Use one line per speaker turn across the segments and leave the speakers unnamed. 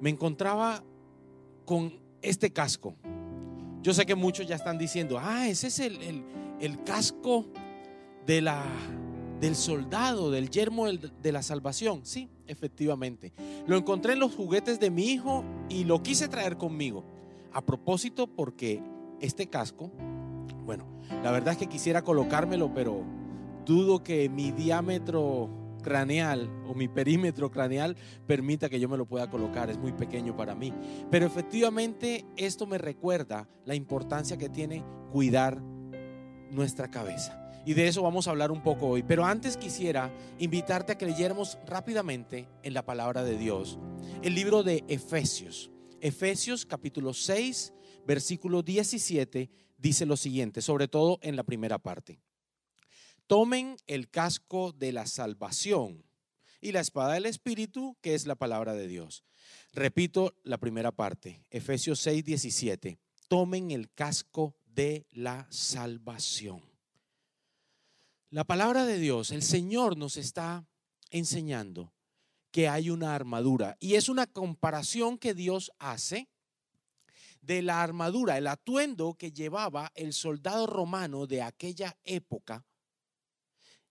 me encontraba con este casco. Yo sé que muchos ya están diciendo, ah, ese es el, el, casco de la, del soldado, del yermo de la salvación. Sí, efectivamente. Lo encontré en los juguetes de mi hijo y lo quise traer conmigo. A propósito, porque este casco, bueno, la verdad es que quisiera colocármelo, pero dudo que mi diámetro craneal o mi perímetro craneal permita que yo me lo pueda colocar. Es muy pequeño para mí. Pero efectivamente esto me recuerda la importancia que tiene cuidar nuestra cabeza. Y de eso vamos a hablar un poco hoy. Pero antes quisiera invitarte a que leyéramos rápidamente en la palabra de Dios el libro de Efesios. Efesios capítulo 6, versículo 17 dice lo siguiente, sobre todo en la primera parte. Tomen el casco de la salvación y la espada del Espíritu, que es la palabra de Dios. Repito la primera parte, Efesios 6, 17. Tomen el casco de la salvación. La palabra de Dios, el Señor nos está enseñando que hay una armadura y es una comparación que Dios hace de la armadura, el atuendo que llevaba el soldado romano de aquella época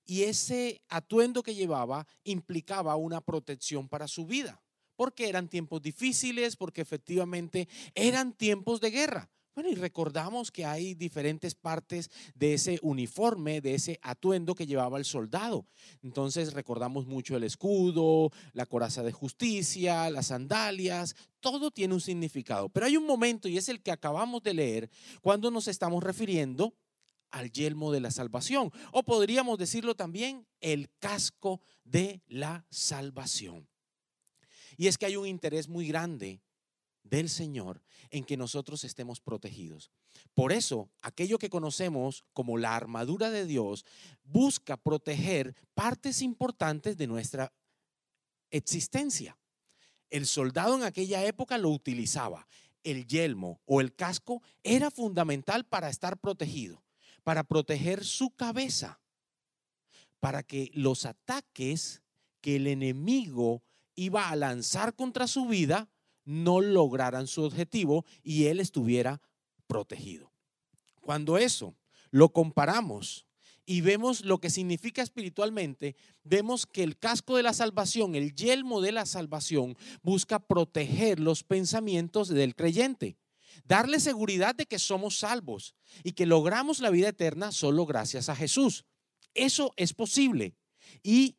y ese atuendo que llevaba implicaba una protección para su vida, porque eran tiempos difíciles, porque efectivamente eran tiempos de guerra. Bueno, y recordamos que hay diferentes partes de ese uniforme, de ese atuendo que llevaba el soldado. Entonces recordamos mucho el escudo, la coraza de justicia, las sandalias, todo tiene un significado. Pero hay un momento, y es el que acabamos de leer, cuando nos estamos refiriendo al yelmo de la salvación. O podríamos decirlo también, el casco de la salvación. Y es que hay un interés muy grande del Señor en que nosotros estemos protegidos. Por eso, aquello que conocemos como la armadura de Dios busca proteger partes importantes de nuestra existencia. El soldado en aquella época lo utilizaba. El yelmo o el casco era fundamental para estar protegido para proteger su cabeza, para que los ataques que el enemigo iba a lanzar contra su vida no lograran su objetivo y él estuviera protegido. Cuando eso lo comparamos y vemos lo que significa espiritualmente, vemos que el casco de la salvación, el yelmo de la salvación, busca proteger los pensamientos del creyente darle seguridad de que somos salvos y que logramos la vida eterna solo gracias a Jesús. Eso es posible y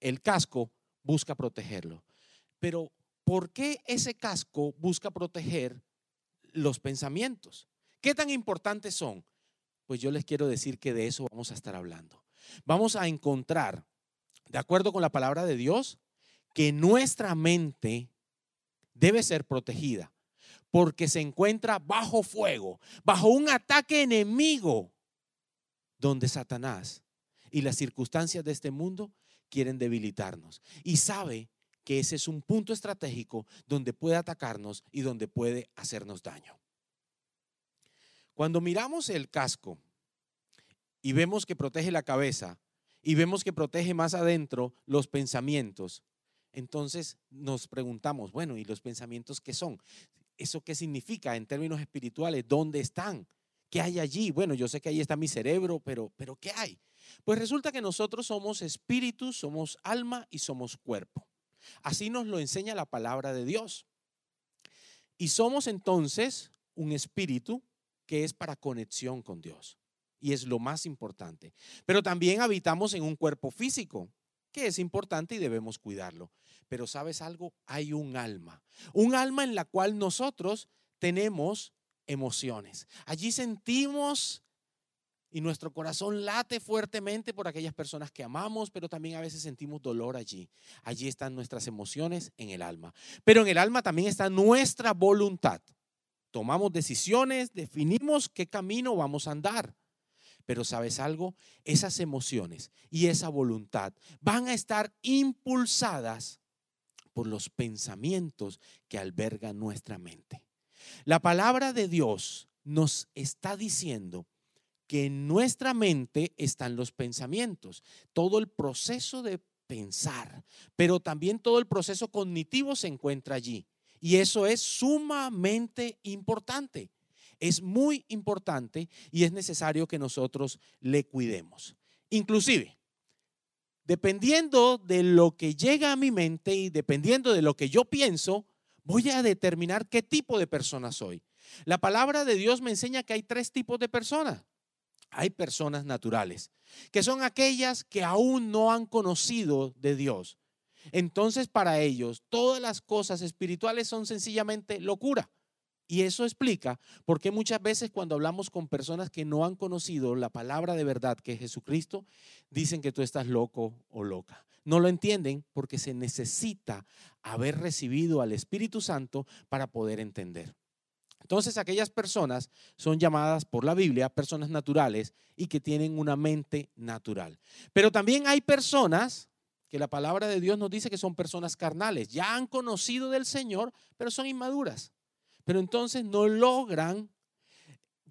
el casco busca protegerlo. Pero ¿por qué ese casco busca proteger los pensamientos? ¿Qué tan importantes son? Pues yo les quiero decir que de eso vamos a estar hablando. Vamos a encontrar, de acuerdo con la palabra de Dios, que nuestra mente debe ser protegida porque se encuentra bajo fuego, bajo un ataque enemigo, donde Satanás y las circunstancias de este mundo quieren debilitarnos. Y sabe que ese es un punto estratégico donde puede atacarnos y donde puede hacernos daño. Cuando miramos el casco y vemos que protege la cabeza y vemos que protege más adentro los pensamientos, entonces nos preguntamos, bueno, ¿y los pensamientos qué son? ¿Eso qué significa en términos espirituales? ¿Dónde están? ¿Qué hay allí? Bueno, yo sé que ahí está mi cerebro, pero, pero ¿qué hay? Pues resulta que nosotros somos espíritu, somos alma y somos cuerpo. Así nos lo enseña la palabra de Dios. Y somos entonces un espíritu que es para conexión con Dios. Y es lo más importante. Pero también habitamos en un cuerpo físico, que es importante y debemos cuidarlo. Pero sabes algo, hay un alma, un alma en la cual nosotros tenemos emociones. Allí sentimos y nuestro corazón late fuertemente por aquellas personas que amamos, pero también a veces sentimos dolor allí. Allí están nuestras emociones en el alma. Pero en el alma también está nuestra voluntad. Tomamos decisiones, definimos qué camino vamos a andar. Pero sabes algo, esas emociones y esa voluntad van a estar impulsadas por los pensamientos que alberga nuestra mente. La palabra de Dios nos está diciendo que en nuestra mente están los pensamientos. Todo el proceso de pensar, pero también todo el proceso cognitivo se encuentra allí. Y eso es sumamente importante. Es muy importante y es necesario que nosotros le cuidemos. Inclusive, dependiendo de lo que llega a mi mente y dependiendo de lo que yo pienso, voy a determinar qué tipo de persona soy. La palabra de Dios me enseña que hay tres tipos de personas. Hay personas naturales, que son aquellas que aún no han conocido de Dios. Entonces para ellos todas las cosas espirituales son sencillamente locura. Y eso explica por qué muchas veces cuando hablamos con personas que no han conocido la palabra de verdad que es Jesucristo, dicen que tú estás loco o loca. No lo entienden porque se necesita haber recibido al Espíritu Santo para poder entender. Entonces aquellas personas son llamadas por la Biblia personas naturales y que tienen una mente natural. Pero también hay personas que la palabra de Dios nos dice que son personas carnales. Ya han conocido del Señor, pero son inmaduras. Pero entonces no logran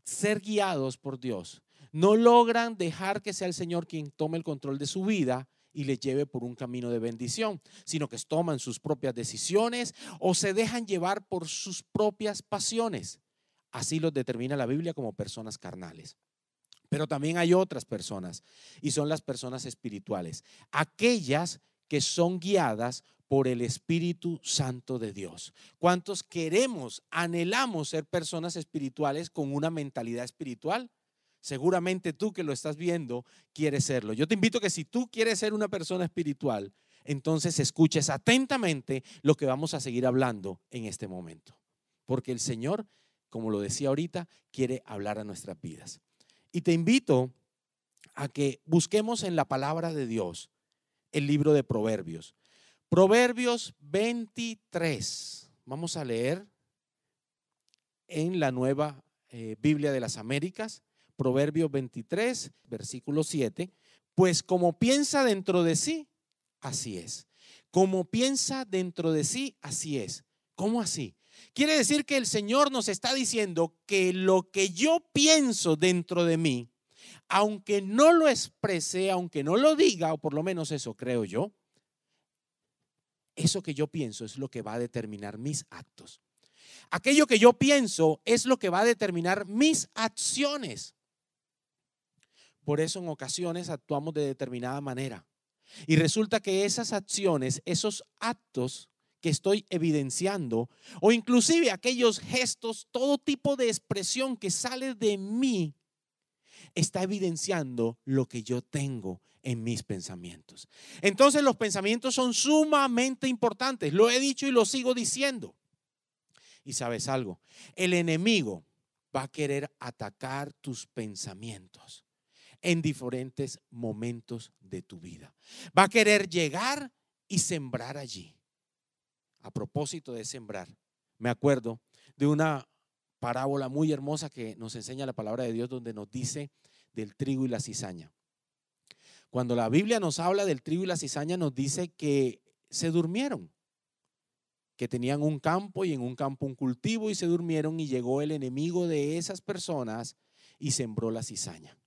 ser guiados por Dios. No logran dejar que sea el Señor quien tome el control de su vida y le lleve por un camino de bendición, sino que toman sus propias decisiones o se dejan llevar por sus propias pasiones. Así los determina la Biblia como personas carnales. Pero también hay otras personas y son las personas espirituales, aquellas que son guiadas por el Espíritu Santo de Dios. ¿Cuántos queremos, anhelamos ser personas espirituales con una mentalidad espiritual? Seguramente tú que lo estás viendo quieres serlo. Yo te invito a que si tú quieres ser una persona espiritual, entonces escuches atentamente lo que vamos a seguir hablando en este momento. Porque el Señor, como lo decía ahorita, quiere hablar a nuestras vidas. Y te invito a que busquemos en la palabra de Dios el libro de Proverbios. Proverbios 23. Vamos a leer en la nueva eh, Biblia de las Américas. Proverbios 23, versículo 7, pues como piensa dentro de sí, así es. Como piensa dentro de sí, así es. ¿Cómo así? Quiere decir que el Señor nos está diciendo que lo que yo pienso dentro de mí, aunque no lo exprese, aunque no lo diga, o por lo menos eso creo yo, eso que yo pienso es lo que va a determinar mis actos. Aquello que yo pienso es lo que va a determinar mis acciones. Por eso en ocasiones actuamos de determinada manera. Y resulta que esas acciones, esos actos que estoy evidenciando, o inclusive aquellos gestos, todo tipo de expresión que sale de mí, está evidenciando lo que yo tengo en mis pensamientos. Entonces los pensamientos son sumamente importantes. Lo he dicho y lo sigo diciendo. Y sabes algo, el enemigo va a querer atacar tus pensamientos en diferentes momentos de tu vida. Va a querer llegar y sembrar allí. A propósito de sembrar, me acuerdo de una parábola muy hermosa que nos enseña la palabra de Dios donde nos dice del trigo y la cizaña. Cuando la Biblia nos habla del trigo y la cizaña nos dice que se durmieron, que tenían un campo y en un campo un cultivo y se durmieron y llegó el enemigo de esas personas y sembró la cizaña.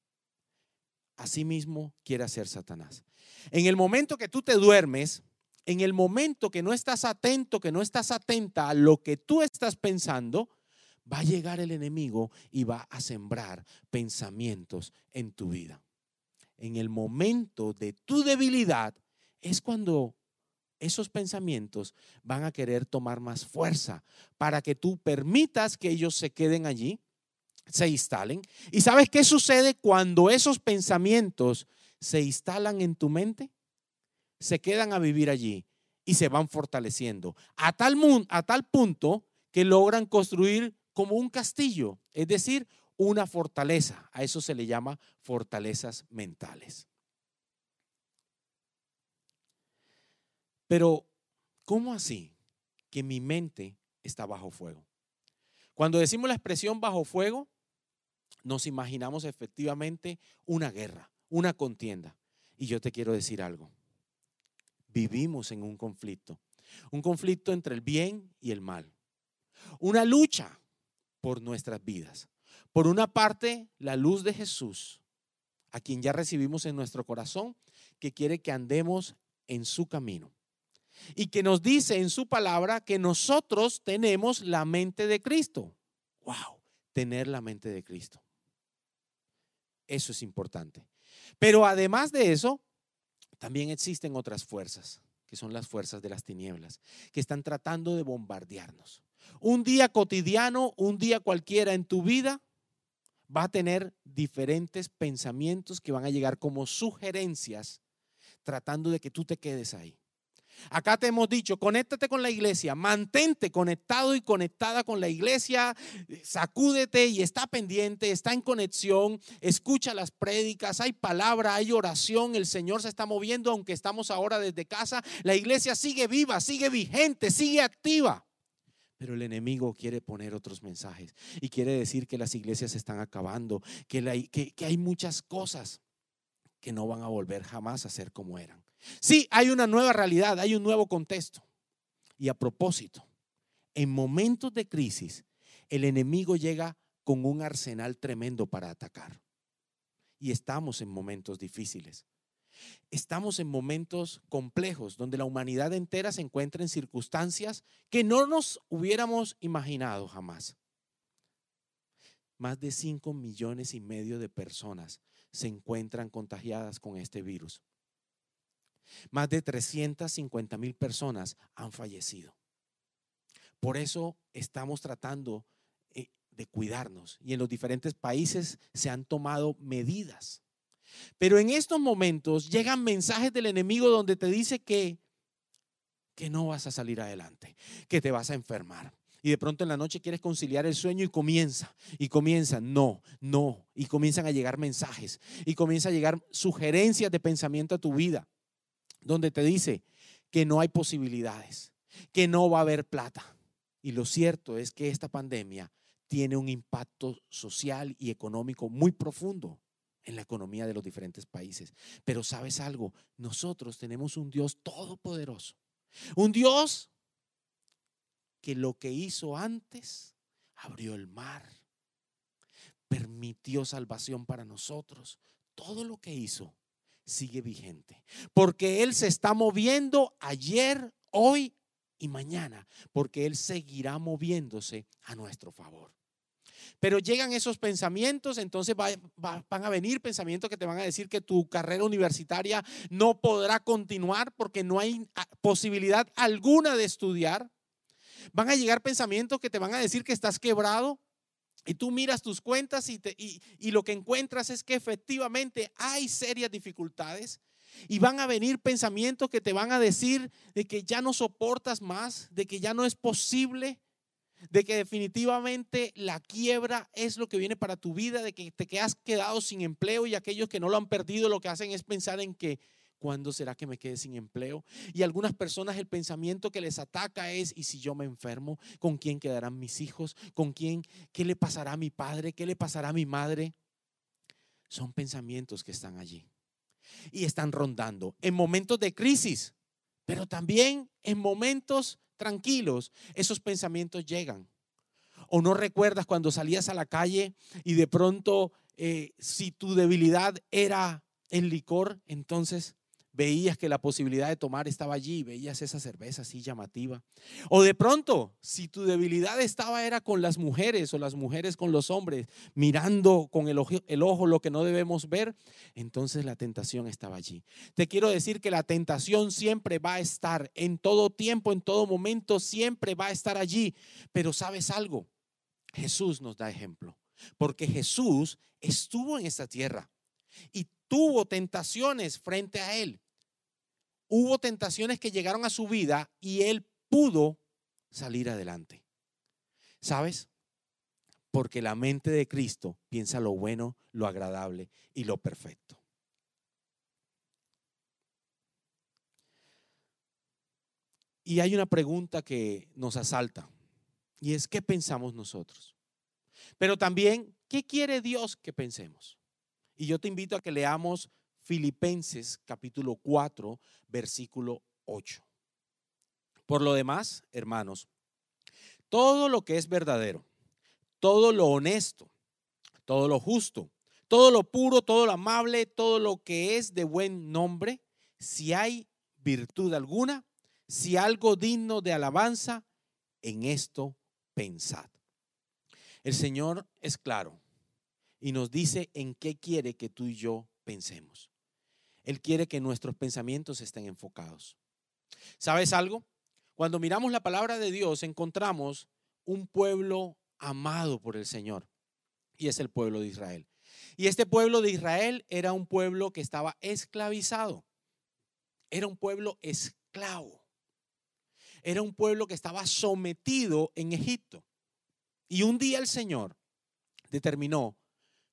Asimismo quiere hacer Satanás. En el momento que tú te duermes, en el momento que no estás atento, que no estás atenta a lo que tú estás pensando, va a llegar el enemigo y va a sembrar pensamientos en tu vida. En el momento de tu debilidad es cuando esos pensamientos van a querer tomar más fuerza para que tú permitas que ellos se queden allí se instalen. ¿Y sabes qué sucede cuando esos pensamientos se instalan en tu mente? Se quedan a vivir allí y se van fortaleciendo a tal, a tal punto que logran construir como un castillo, es decir, una fortaleza. A eso se le llama fortalezas mentales. Pero, ¿cómo así que mi mente está bajo fuego? Cuando decimos la expresión bajo fuego, nos imaginamos efectivamente una guerra, una contienda. Y yo te quiero decir algo. Vivimos en un conflicto, un conflicto entre el bien y el mal, una lucha por nuestras vidas. Por una parte, la luz de Jesús, a quien ya recibimos en nuestro corazón, que quiere que andemos en su camino. Y que nos dice en su palabra que nosotros tenemos la mente de Cristo. ¡Wow! Tener la mente de Cristo. Eso es importante. Pero además de eso, también existen otras fuerzas, que son las fuerzas de las tinieblas, que están tratando de bombardearnos. Un día cotidiano, un día cualquiera en tu vida, va a tener diferentes pensamientos que van a llegar como sugerencias, tratando de que tú te quedes ahí. Acá te hemos dicho, conéctate con la iglesia, mantente conectado y conectada con la iglesia, sacúdete y está pendiente, está en conexión, escucha las prédicas, hay palabra, hay oración, el Señor se está moviendo, aunque estamos ahora desde casa, la iglesia sigue viva, sigue vigente, sigue activa. Pero el enemigo quiere poner otros mensajes y quiere decir que las iglesias se están acabando, que, que hay muchas cosas que no van a volver jamás a ser como eran. Sí, hay una nueva realidad, hay un nuevo contexto. Y a propósito, en momentos de crisis, el enemigo llega con un arsenal tremendo para atacar. Y estamos en momentos difíciles. Estamos en momentos complejos donde la humanidad entera se encuentra en circunstancias que no nos hubiéramos imaginado jamás. Más de 5 millones y medio de personas se encuentran contagiadas con este virus. Más de 350 mil personas han fallecido. Por eso estamos tratando eh, de cuidarnos y en los diferentes países se han tomado medidas. Pero en estos momentos llegan mensajes del enemigo donde te dice que que no vas a salir adelante, que te vas a enfermar. Y de pronto en la noche quieres conciliar el sueño y comienza, y comienza, no, no, y comienzan a llegar mensajes, y comienza a llegar sugerencias de pensamiento a tu vida donde te dice que no hay posibilidades, que no va a haber plata. Y lo cierto es que esta pandemia tiene un impacto social y económico muy profundo en la economía de los diferentes países. Pero sabes algo, nosotros tenemos un Dios todopoderoso, un Dios que lo que hizo antes, abrió el mar, permitió salvación para nosotros, todo lo que hizo sigue vigente. Porque Él se está moviendo ayer, hoy y mañana. Porque Él seguirá moviéndose a nuestro favor. Pero llegan esos pensamientos, entonces van a venir pensamientos que te van a decir que tu carrera universitaria no podrá continuar porque no hay ah, posibilidad alguna de estudiar. Van a llegar pensamientos que te van a decir que estás quebrado, y tú miras tus cuentas y, y, lo que encuentras es que efectivamente hay serias dificultades y van a venir pensamientos que te van a decir de que ya no soportas más, de que ya no es posible, de que definitivamente la quiebra es lo que viene para tu vida, de que te quedas quedado sin empleo y aquellos que no lo han perdido lo que hacen es pensar en que ¿Cuándo será que me quede sin empleo? Y algunas personas el pensamiento que les ataca es, ¿y si yo me enfermo? ¿Con quién quedarán mis hijos? ¿Con quién? ¿Qué le pasará a mi padre? ¿Qué le pasará a mi madre? Son pensamientos que están allí y están rondando en momentos de crisis, pero también en momentos tranquilos. Esos pensamientos llegan. ¿O no recuerdas cuando salías a la calle y de pronto, eh, si tu debilidad era el licor, entonces veías que la posibilidad de tomar estaba allí, veías esa cerveza así llamativa. O de pronto, si tu debilidad estaba era con las mujeres o las mujeres con los hombres, mirando con el ojo, el ojo lo que no debemos ver, entonces la tentación estaba allí. Te quiero decir que la tentación siempre va a estar, en todo tiempo, en todo momento, siempre va a estar allí. Pero sabes algo, Jesús nos da ejemplo, porque Jesús estuvo en esta tierra y tuvo tentaciones frente a él hubo tentaciones que llegaron a su vida y él pudo salir adelante. ¿Sabes? Porque la mente de Cristo piensa lo bueno, lo agradable y lo perfecto. Y hay una pregunta que nos asalta y es ¿qué pensamos nosotros? Pero también, ¿qué quiere Dios que pensemos? Y yo te invito a que leamos Filipenses capítulo 4, versículo 8. Por lo demás, hermanos, todo lo que es verdadero, todo lo honesto, todo lo justo, todo lo puro, todo lo amable, todo lo que es de buen nombre, si hay virtud alguna, si algo digno de alabanza, en esto pensad. El Señor es claro y nos dice en qué quiere que tú y yo pensemos. Él quiere que nuestros pensamientos estén enfocados. ¿Sabes algo? Cuando miramos la palabra de Dios encontramos un pueblo amado por el Señor y es el pueblo de Israel. Y este pueblo de Israel era un pueblo que estaba esclavizado. Era un pueblo esclavo. Era un pueblo que estaba sometido en Egipto. Y un día el Señor determinó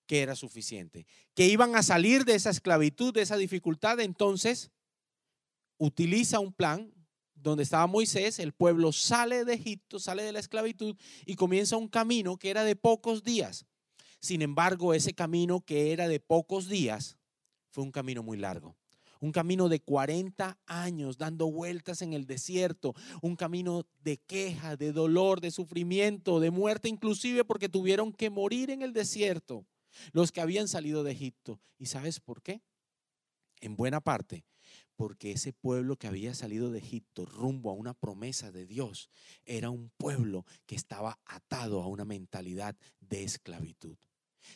que era suficiente, que iban a salir de esa esclavitud, de esa dificultad. Entonces, utiliza un plan donde estaba Moisés, el pueblo sale de Egipto, sale de la esclavitud y comienza un camino que era de pocos días. Sin embargo, ese camino que era de pocos días fue un camino muy largo. Un camino de 40 años dando vueltas en el desierto, un camino de queja, de dolor, de sufrimiento, de muerte inclusive porque tuvieron que morir en el desierto los que habían salido de Egipto. ¿Y sabes por qué? En buena parte porque ese pueblo que había salido de Egipto rumbo a una promesa de Dios era un pueblo que estaba atado a una mentalidad de esclavitud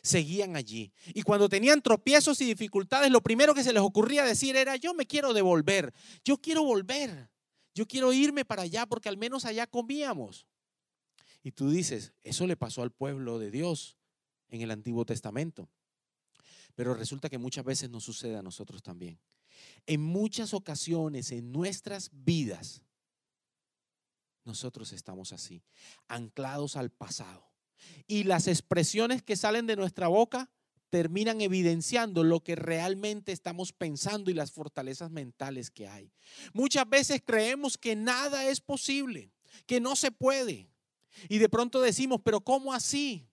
seguían allí. Y cuando tenían tropiezos y dificultades, lo primero que se les ocurría decir era, yo me quiero devolver, yo quiero volver, yo quiero irme para allá porque al menos allá comíamos. Y tú dices, eso le pasó al pueblo de Dios en el Antiguo Testamento. Pero resulta que muchas veces nos sucede a nosotros también. En muchas ocasiones en nuestras vidas, nosotros estamos así, anclados al pasado y las expresiones que salen de nuestra boca terminan evidenciando lo que realmente estamos pensando y las fortalezas mentales que hay. Muchas veces creemos que nada es posible, que no se puede. Y de pronto decimos, pero ¿cómo así?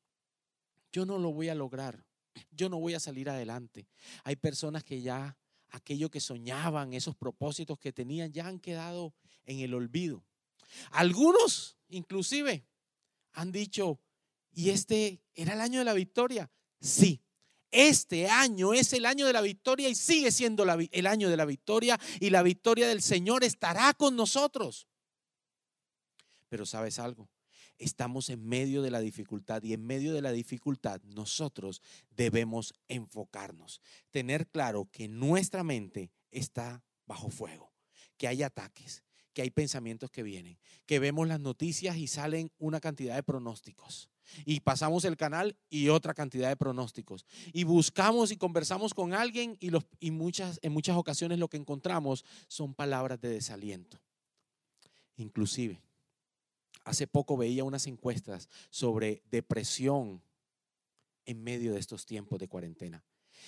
Yo no lo voy a lograr. Yo no voy a salir adelante. Hay personas que ya aquello que soñaban, esos propósitos que tenían, ya han quedado en el olvido. Algunos, inclusive, han dicho, ¿Y este era el año de la victoria? Sí. Este año es el año de la victoria y sigue siendo el año de la victoria y la victoria del Señor estará con nosotros. Pero sabes algo, estamos en medio de la dificultad y en medio de la dificultad nosotros debemos enfocarnos, tener claro que nuestra mente está bajo fuego, que hay ataques, que hay pensamientos que vienen, que vemos las noticias y salen una cantidad de pronósticos y pasamos el canal y otra cantidad de pronósticos. Y buscamos y conversamos con alguien y, en muchas ocasiones lo que encontramos son palabras de desaliento. Inclusive, hace poco veía unas encuestas sobre depresión en medio de estos tiempos de cuarentena.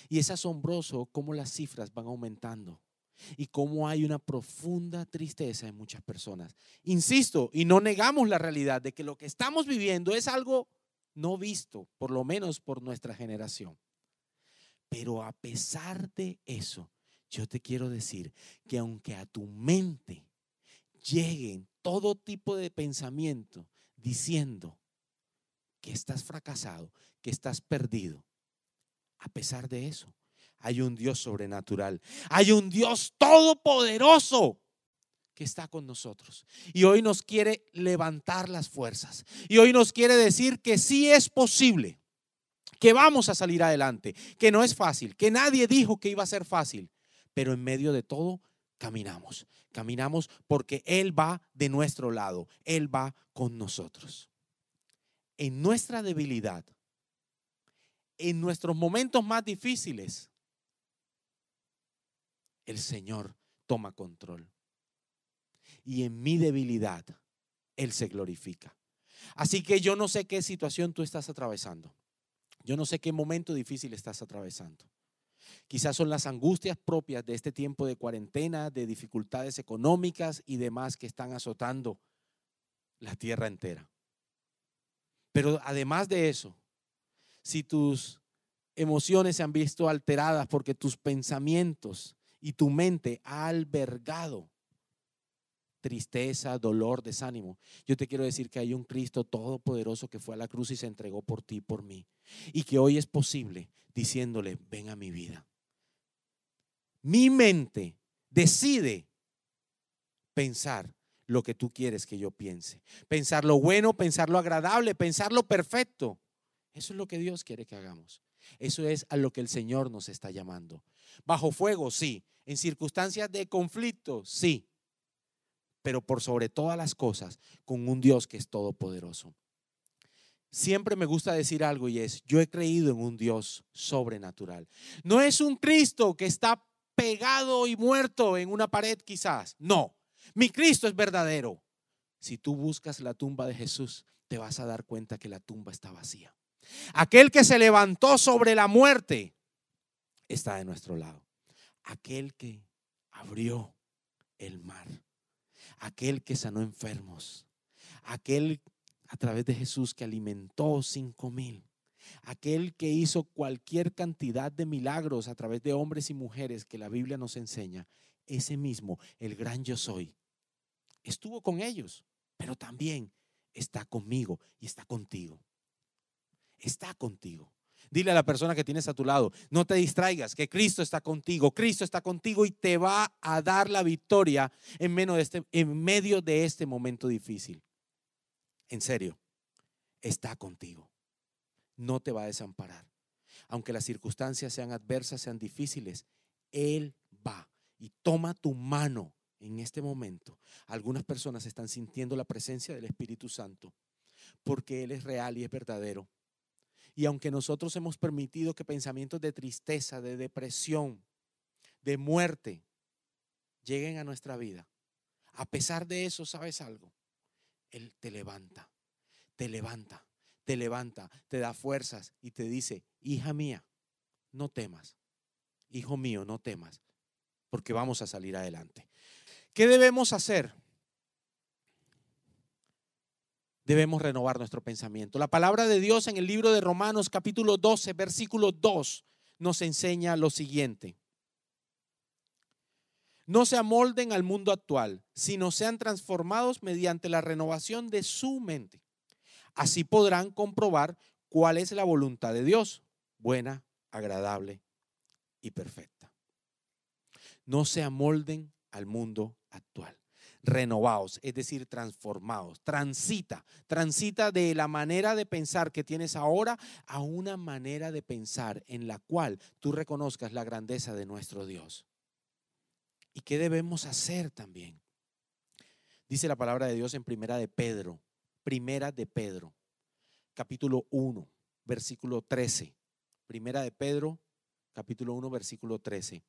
Y es asombroso cómo las cifras van aumentando y cómo hay una profunda tristeza en muchas personas. Insisto, y no negamos la realidad de que lo que estamos viviendo es algo no visto, por lo menos por nuestra generación. Pero a pesar de eso, yo te quiero decir que aunque a tu mente lleguen todo tipo de pensamiento diciendo que estás fracasado, que estás perdido, a pesar de eso, hay un Dios sobrenatural. Hay un Dios todopoderoso que está con nosotros. Y hoy nos quiere levantar las fuerzas. Y hoy nos quiere decir que sí es posible, que vamos a salir adelante, que no es fácil, que nadie dijo que iba a ser fácil, pero en medio de todo caminamos. Caminamos porque Él va de nuestro lado, Él va con nosotros. En nuestra debilidad, en nuestros momentos más difíciles, el Señor toma control. Y en mi debilidad, Él se glorifica. Así que yo no sé qué situación tú estás atravesando. Yo no sé qué momento difícil estás atravesando. Quizás son las angustias propias de este tiempo de cuarentena, de dificultades económicas y demás que están azotando la tierra entera. Pero además de eso, si tus emociones se han visto alteradas porque tus pensamientos y tu mente ha albergado tristeza, dolor, desánimo. Yo te quiero decir que hay un Cristo todopoderoso que fue a la cruz y se entregó por ti por mí. Y que hoy es posible diciéndole, ven a mi vida. Mi mente decide pensar lo que tú quieres que yo piense. Pensar lo bueno, pensar lo agradable, pensar lo perfecto. Eso es lo que Dios quiere que hagamos. Eso es a lo que el Señor nos está llamando. Bajo fuego, sí. En circunstancias de conflicto, sí. Pero por sobre todas las cosas, con un Dios que es todopoderoso. Siempre me gusta decir algo y es, yo he creído en un Dios sobrenatural. No es un Cristo que está pegado y muerto en una pared quizás. No, mi Cristo es verdadero. Si tú buscas la tumba de Jesús, te vas a dar cuenta que la tumba está vacía. Aquel que se levantó sobre la muerte está de nuestro lado. Aquel que abrió el mar. Aquel que sanó enfermos. Aquel a través de Jesús que alimentó cinco mil. Aquel que hizo cualquier cantidad de milagros a través de hombres y mujeres que la Biblia nos enseña. Ese mismo, el gran yo soy, estuvo con ellos, pero también está conmigo y está contigo. Está contigo. Dile a la persona que tienes a tu lado, no te distraigas, que Cristo está contigo. Cristo está contigo y te va a dar la victoria en, medio de este, en medio de este momento difícil. En serio, está contigo. No te va a desamparar. Aunque las circunstancias sean adversas, sean difíciles, Él va y toma tu mano en este momento, algunas personas están sintiendo la presencia del Espíritu Santo porque Él es real y es verdadero. Y aunque nosotros hemos permitido que pensamientos de tristeza, de depresión, de muerte lleguen a nuestra vida, a pesar de eso, ¿sabes algo? Él te levanta, te levanta, te levanta, te da fuerzas y te dice, hija mía, no temas, hijo mío, no temas, porque vamos a salir adelante. ¿Qué debemos hacer? Debemos renovar nuestro pensamiento. La palabra de Dios en el libro de Romanos capítulo 12, versículo 2 nos enseña lo siguiente. No se amolden al mundo actual, sino sean transformados mediante la renovación de su mente. Así podrán comprobar cuál es la voluntad de Dios, buena, agradable y perfecta. No se amolden al mundo actual. Renovados, es decir, transformados. Transita, transita de la manera de pensar que tienes ahora a una manera de pensar en la cual tú reconozcas la grandeza de nuestro Dios. ¿Y qué debemos hacer también? Dice la palabra de Dios en Primera de Pedro, Primera de Pedro, capítulo 1, versículo 13. Primera de Pedro, capítulo 1, versículo 13.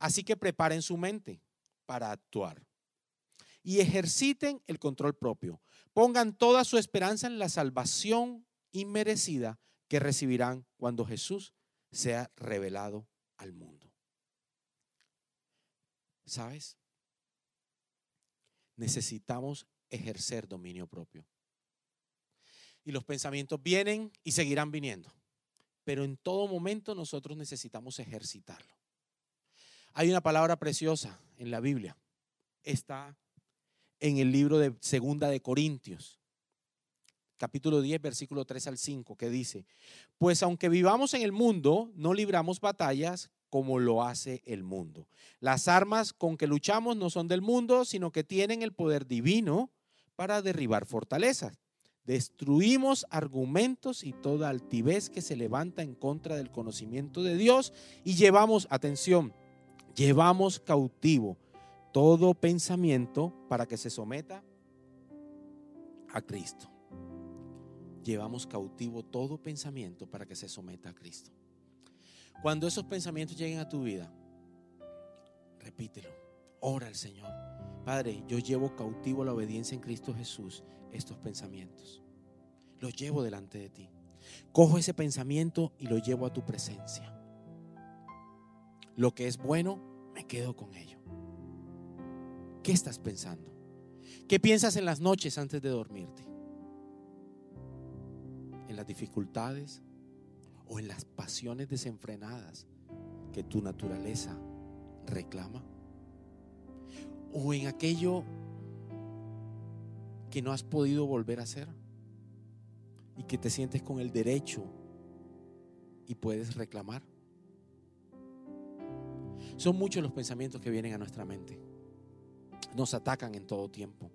Así que preparen su mente para actuar. Y ejerciten el control propio. Pongan toda su esperanza en la salvación inmerecida que recibirán cuando Jesús sea revelado al mundo. ¿Sabes? Necesitamos ejercer dominio propio. Y los pensamientos vienen y seguirán viniendo. Pero en todo momento nosotros necesitamos ejercitarlo. Hay una palabra preciosa en la Biblia. Está en el libro de Segunda de Corintios, capítulo 10, versículo 3 al 5, que dice, pues aunque vivamos en el mundo, no libramos batallas como lo hace el mundo. Las armas con que luchamos no son del mundo, sino que tienen el poder divino para derribar fortalezas. Destruimos argumentos y toda altivez que se levanta en contra del conocimiento de Dios y llevamos, atención, llevamos cautivo todo pensamiento para que se someta a Cristo. Llevamos cautivo todo pensamiento para que se someta a Cristo. Cuando esos pensamientos lleguen a tu vida, repítelo. Ora al Señor. Padre, yo llevo cautivo la obediencia en Cristo Jesús, estos pensamientos. Los llevo delante de ti. Cojo ese pensamiento y lo llevo a tu presencia. Lo que es bueno, me quedo con ello. ¿Qué estás pensando? ¿Qué piensas en las noches antes de dormirte? ¿En las dificultades o en las pasiones desenfrenadas que tu naturaleza reclama? ¿O en aquello que no has podido volver a hacer? Y que te sientes con el derecho y puedes reclamar. Son muchos los pensamientos que vienen a nuestra mente. nos atacan en todo tiempo.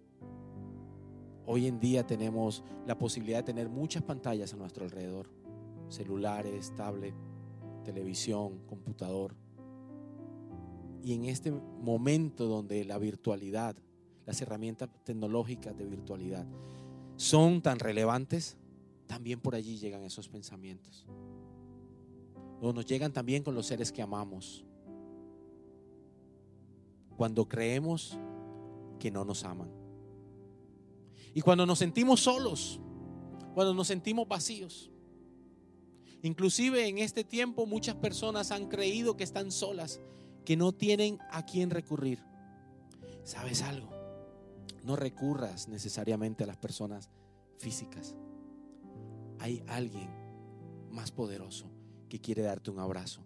Hoy en día tenemos la posibilidad de tener muchas pantallas a nuestro alrededor. Celulares, tablet, televisión, computador. Y en este momento donde la virtualidad, las herramientas tecnológicas de virtualidad son tan relevantes, también por allí llegan esos pensamientos. O nos llegan también con los seres que amamos. Cuando creemos que no nos aman. Y cuando nos sentimos solos, cuando nos sentimos vacíos. Inclusive en este tiempo muchas personas han creído que están solas, que no tienen a quién recurrir. ¿Sabes algo? No recurras necesariamente a las personas físicas. Hay alguien más poderoso que quiere darte un abrazo.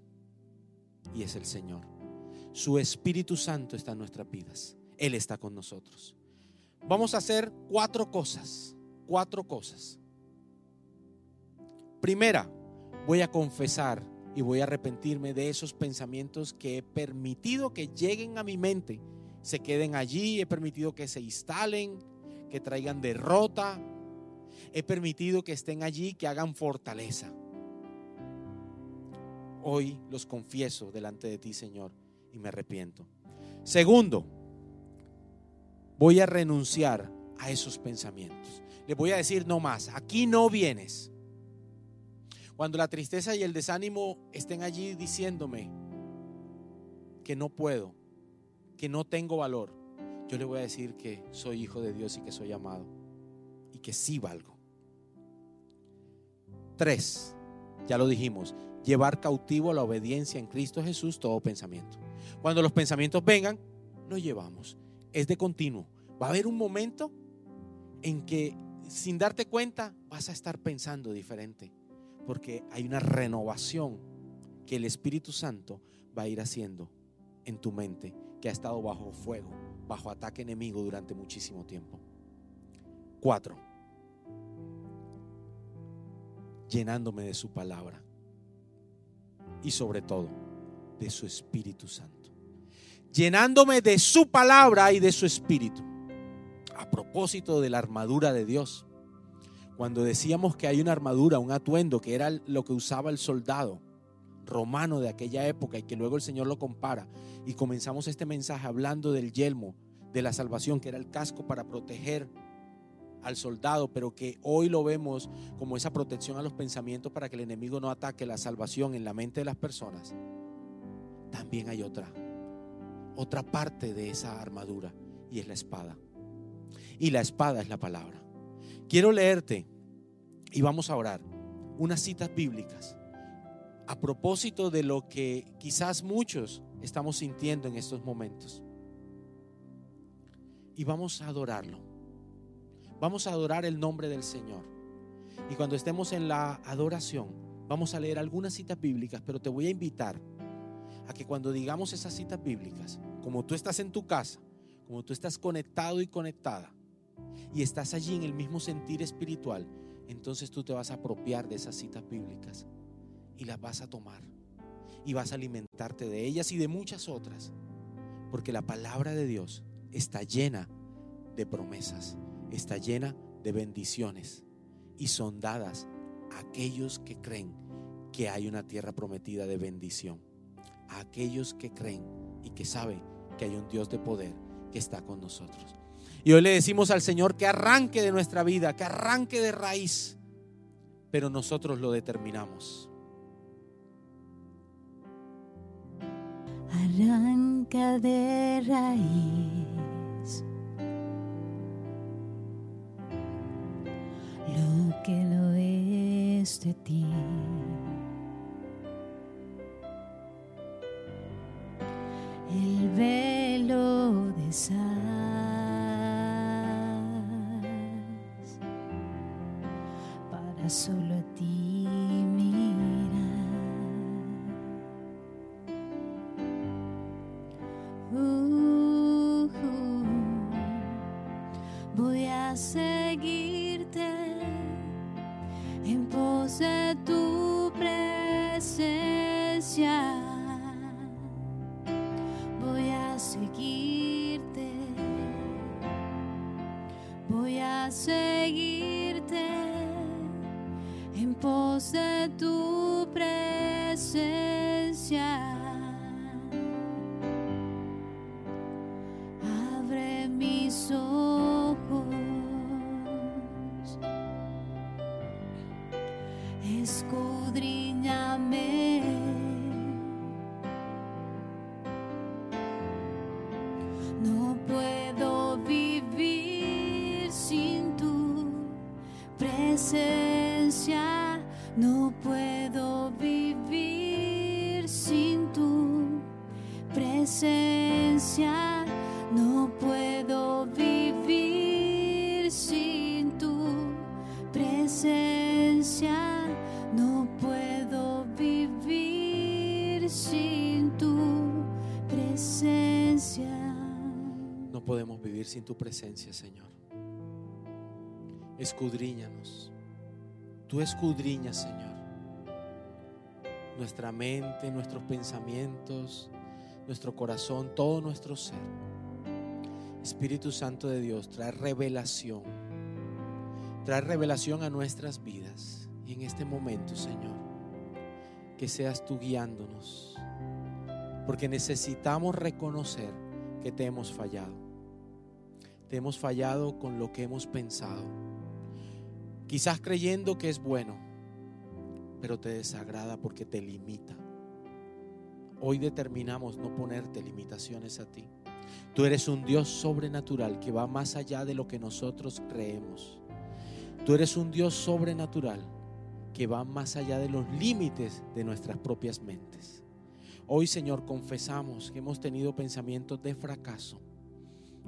Y es el Señor. Su Espíritu Santo está en nuestras vidas. Él está con nosotros. Vamos a hacer cuatro cosas. Cuatro cosas. Primera, voy a confesar y voy a arrepentirme de esos pensamientos que he permitido que lleguen a mi mente, se queden allí, he permitido que se instalen, que traigan derrota, he permitido que estén allí, que hagan fortaleza. Hoy los confieso delante de ti, Señor, y me arrepiento. Segundo, voy a renunciar a esos pensamientos. Le voy a decir no más, aquí no vienes. Cuando la tristeza y el desánimo estén allí diciéndome que no puedo, que no tengo valor, yo le voy a decir que soy hijo de Dios y que soy amado y que sí valgo. Tres, ya lo dijimos, llevar cautivo la obediencia en Cristo Jesús todo pensamiento. Cuando los pensamientos vengan, los llevamos. Es de continuo. Va a haber un momento en que sin darte cuenta vas a estar pensando diferente, porque hay una renovación que el Espíritu Santo va a ir haciendo en tu mente, que ha estado bajo fuego, bajo ataque enemigo durante muchísimo tiempo. Cuatro, llenándome de su palabra y sobre todo de su Espíritu Santo. Llenándome de su palabra y de su Espíritu. A propósito de la armadura de Dios. Cuando decíamos que hay una armadura, un atuendo, que era lo que usaba el soldado romano de aquella época y que luego el Señor lo compara. Y comenzamos este mensaje hablando del yelmo, de la salvación, que era el casco para proteger al soldado, pero que hoy lo vemos como esa protección a los pensamientos para que el enemigo no ataque la salvación en la mente de las personas, también hay otra, otra parte de esa armadura y es la espada. Y la espada es la palabra. Quiero leerte y vamos a orar unas citas bíblicas a propósito de lo que quizás muchos estamos sintiendo en estos momentos. Y vamos a adorarlo. Vamos a adorar el nombre del Señor. Y cuando estemos en la adoración, vamos a leer algunas citas bíblicas, pero te voy a invitar a que cuando digamos esas citas bíblicas, como tú estás en tu casa, como tú estás conectado y conectada, y estás allí en el mismo sentir espiritual, entonces tú te vas a apropiar de esas citas bíblicas y las vas a tomar y vas a alimentarte de ellas y de muchas otras, porque la palabra de Dios está llena de promesas está llena de bendiciones y son dadas a aquellos que creen que hay una tierra prometida de bendición. A aquellos que creen y que saben que hay un Dios de poder que está con nosotros. Y hoy le decimos al Señor que arranque de nuestra vida, que arranque de raíz, pero nosotros lo determinamos.
Arranca de raíz que lo es de ti. El velo de sal para de tu presencia. Tu presencia,
Señor. Escudriñanos. Tú escudriñas, Señor. Nuestra mente, nuestros pensamientos, nuestro corazón, todo nuestro ser. Espíritu Santo de Dios, trae revelación. Trae revelación a nuestras vidas. Y en este momento, Señor, que seas tú guiándonos. Porque necesitamos reconocer que te hemos fallado. Hemos fallado con lo que hemos pensado. Quizás creyendo que es bueno, pero te desagrada porque te limita. Hoy determinamos no ponerte limitaciones a ti. Tú eres un Dios sobrenatural que va más allá de lo que nosotros creemos. Tú eres un Dios sobrenatural que va más allá de los límites de nuestras propias mentes. Hoy, Señor, confesamos que hemos tenido pensamientos de fracaso,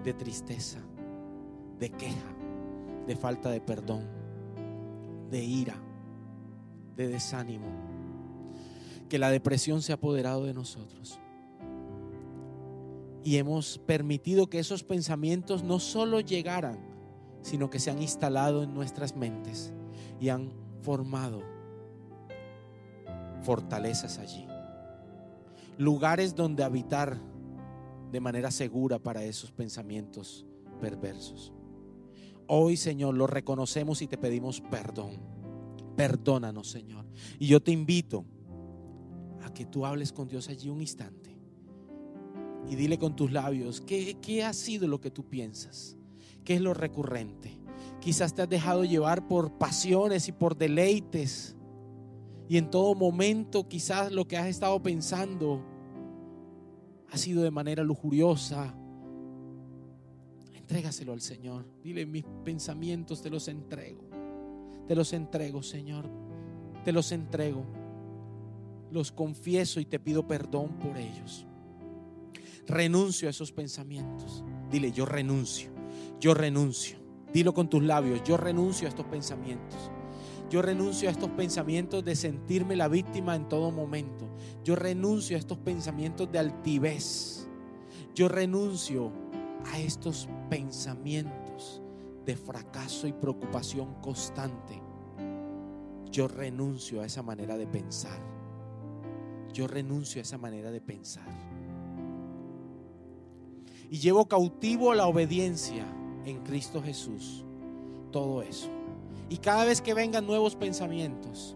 de tristeza, de queja, de falta de perdón, de ira, de desánimo. Que la depresión se ha apoderado de nosotros. Y hemos permitido que esos pensamientos no solo llegaran, sino que se han instalado en nuestras mentes y han formado fortalezas allí. Lugares donde habitar de manera segura para esos pensamientos perversos. Hoy, Señor, lo reconocemos y te pedimos perdón. Perdónanos, Señor. Y yo te invito a que tú hables con Dios allí un instante. Y dile con tus labios, ¿qué, qué ha sido lo que tú piensas? ¿Qué es lo recurrente? Quizás te has dejado llevar por pasiones y por deleites. Y en todo momento quizás lo que has estado pensando ha sido de manera lujuriosa. Entrégaselo al Señor. Dile, mis pensamientos te los entrego. Te los entrego, Señor. Te los entrego. Los confieso y te pido perdón por ellos. Renuncio a esos pensamientos. Dile, yo renuncio. Yo renuncio. Dilo con tus labios. Yo renuncio a estos pensamientos. Yo renuncio a estos pensamientos de sentirme la víctima en todo momento. Yo renuncio a estos pensamientos de altivez. Yo renuncio a estos pensamientos de fracaso y preocupación constante. Yo renuncio a esa manera de pensar. Yo renuncio a esa manera de pensar. Y llevo cautivo la obediencia en Cristo Jesús. Todo eso. Y cada vez que vengan nuevos pensamientos,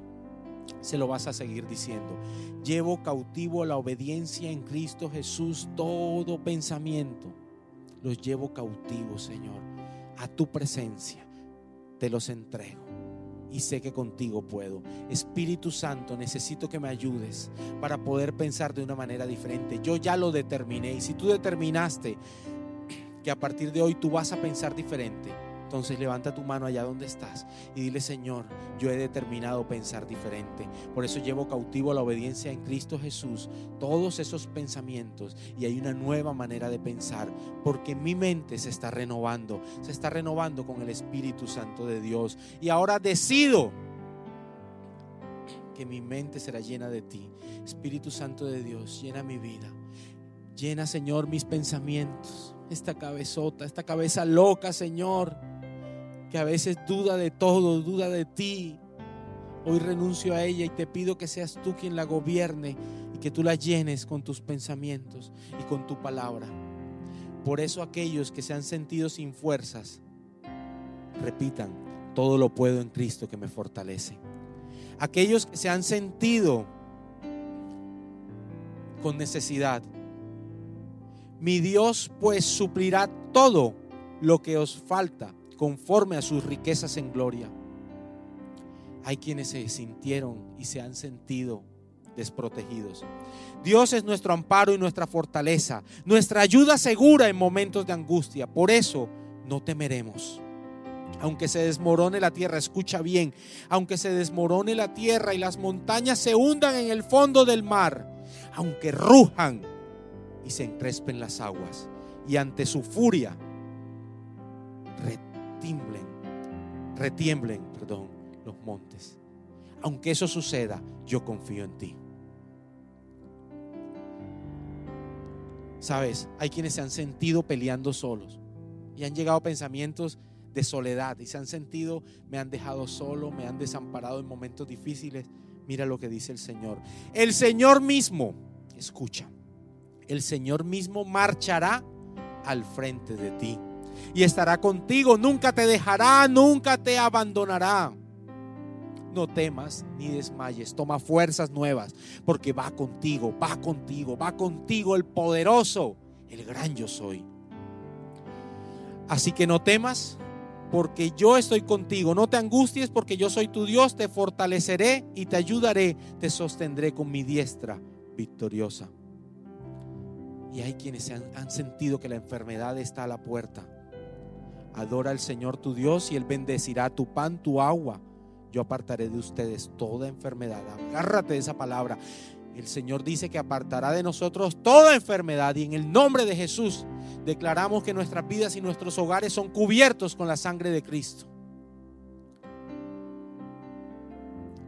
se lo vas a seguir diciendo. Llevo cautivo la obediencia en Cristo Jesús. Todo pensamiento los llevo cautivos, Señor, a tu presencia. Te los entrego y sé que contigo puedo. Espíritu Santo, necesito que me ayudes para poder pensar de una manera diferente. Yo ya lo determiné y si tú determinaste que a partir de hoy tú vas a pensar diferente, entonces levanta tu mano allá donde estás y dile, Señor, yo he determinado pensar diferente. Por eso llevo cautivo la obediencia en Cristo Jesús todos esos pensamientos y hay una nueva manera de pensar, porque mi mente se está renovando, se está renovando con el Espíritu Santo de Dios. Y ahora decido que mi mente será llena de ti. Espíritu Santo de Dios, llena mi vida. Llena, Señor, mis pensamientos. Esta cabezota, esta cabeza loca, Señor que a veces duda de todo, duda de ti. Hoy renuncio a ella y te pido que seas tú quien la gobierne y que tú la llenes con tus pensamientos y con tu palabra. Por eso aquellos que se han sentido sin fuerzas, repitan, todo lo puedo en Cristo que me fortalece. Aquellos que se han sentido con necesidad, mi Dios pues suplirá todo lo que os falta conforme a sus riquezas en gloria. Hay quienes se sintieron y se han sentido desprotegidos. Dios es nuestro amparo y nuestra fortaleza, nuestra ayuda segura en momentos de angustia. Por eso no temeremos. Aunque se desmorone la tierra, escucha bien, aunque se desmorone la tierra y las montañas se hundan en el fondo del mar, aunque rujan y se encrespen las aguas y ante su furia retiemblen, retiemblen, perdón, los montes. Aunque eso suceda, yo confío en ti. Sabes, hay quienes se han sentido peleando solos y han llegado pensamientos de soledad y se han sentido, me han dejado solo, me han desamparado en momentos difíciles. Mira lo que dice el Señor. El Señor mismo, escucha, el Señor mismo marchará al frente de ti y estará contigo, nunca te dejará, nunca te abandonará. No temas ni desmayes, toma fuerzas nuevas, porque va contigo, va contigo, va contigo el poderoso, el gran yo soy. Así que no temas, porque yo estoy contigo. No te angusties, porque yo soy tu Dios, te fortaleceré y te ayudaré, te sostendré con mi diestra victoriosa. Y hay quienes han, han sentido que la enfermedad está a la puerta. Adora al Señor tu Dios y Él bendecirá tu pan, tu agua yo apartaré de ustedes toda enfermedad. Agárrate de esa palabra. El Señor dice que apartará de nosotros toda enfermedad y en el nombre de Jesús declaramos que nuestras vidas y nuestros hogares son cubiertos con la sangre de Cristo.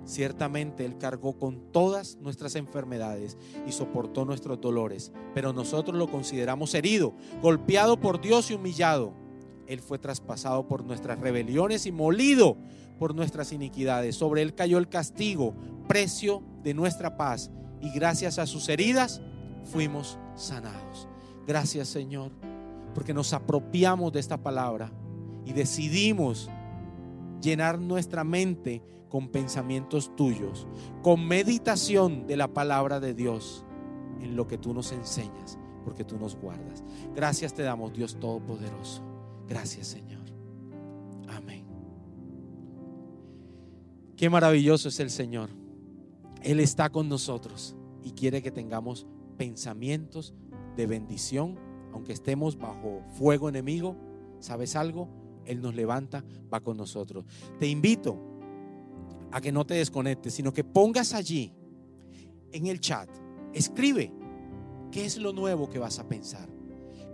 Ciertamente Él cargó con todas nuestras enfermedades y soportó nuestros dolores, pero nosotros lo consideramos herido, golpeado por Dios y humillado. Él fue traspasado por nuestras rebeliones y molido por nuestras iniquidades. Sobre Él cayó el castigo, precio de nuestra paz, y gracias a sus heridas fuimos sanados. Gracias Señor, porque nos apropiamos de esta palabra y decidimos llenar nuestra mente con pensamientos tuyos, con meditación de la palabra de Dios en lo que tú nos enseñas, porque tú nos guardas. Gracias te damos, Dios Todopoderoso. Gracias, Señor. Amén. Qué maravilloso es el Señor. Él está con nosotros y quiere que tengamos pensamientos de bendición, aunque estemos bajo fuego enemigo. ¿Sabes algo? Él nos levanta, va con nosotros. Te invito a que no te desconectes, sino que pongas allí en el chat, escribe qué es lo nuevo que vas a pensar.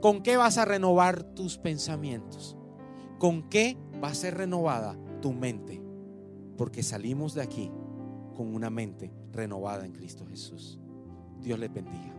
¿Con qué vas a renovar tus pensamientos? ¿Con qué va a ser renovada tu mente? Porque salimos de aquí con una mente renovada en Cristo Jesús. Dios les bendiga.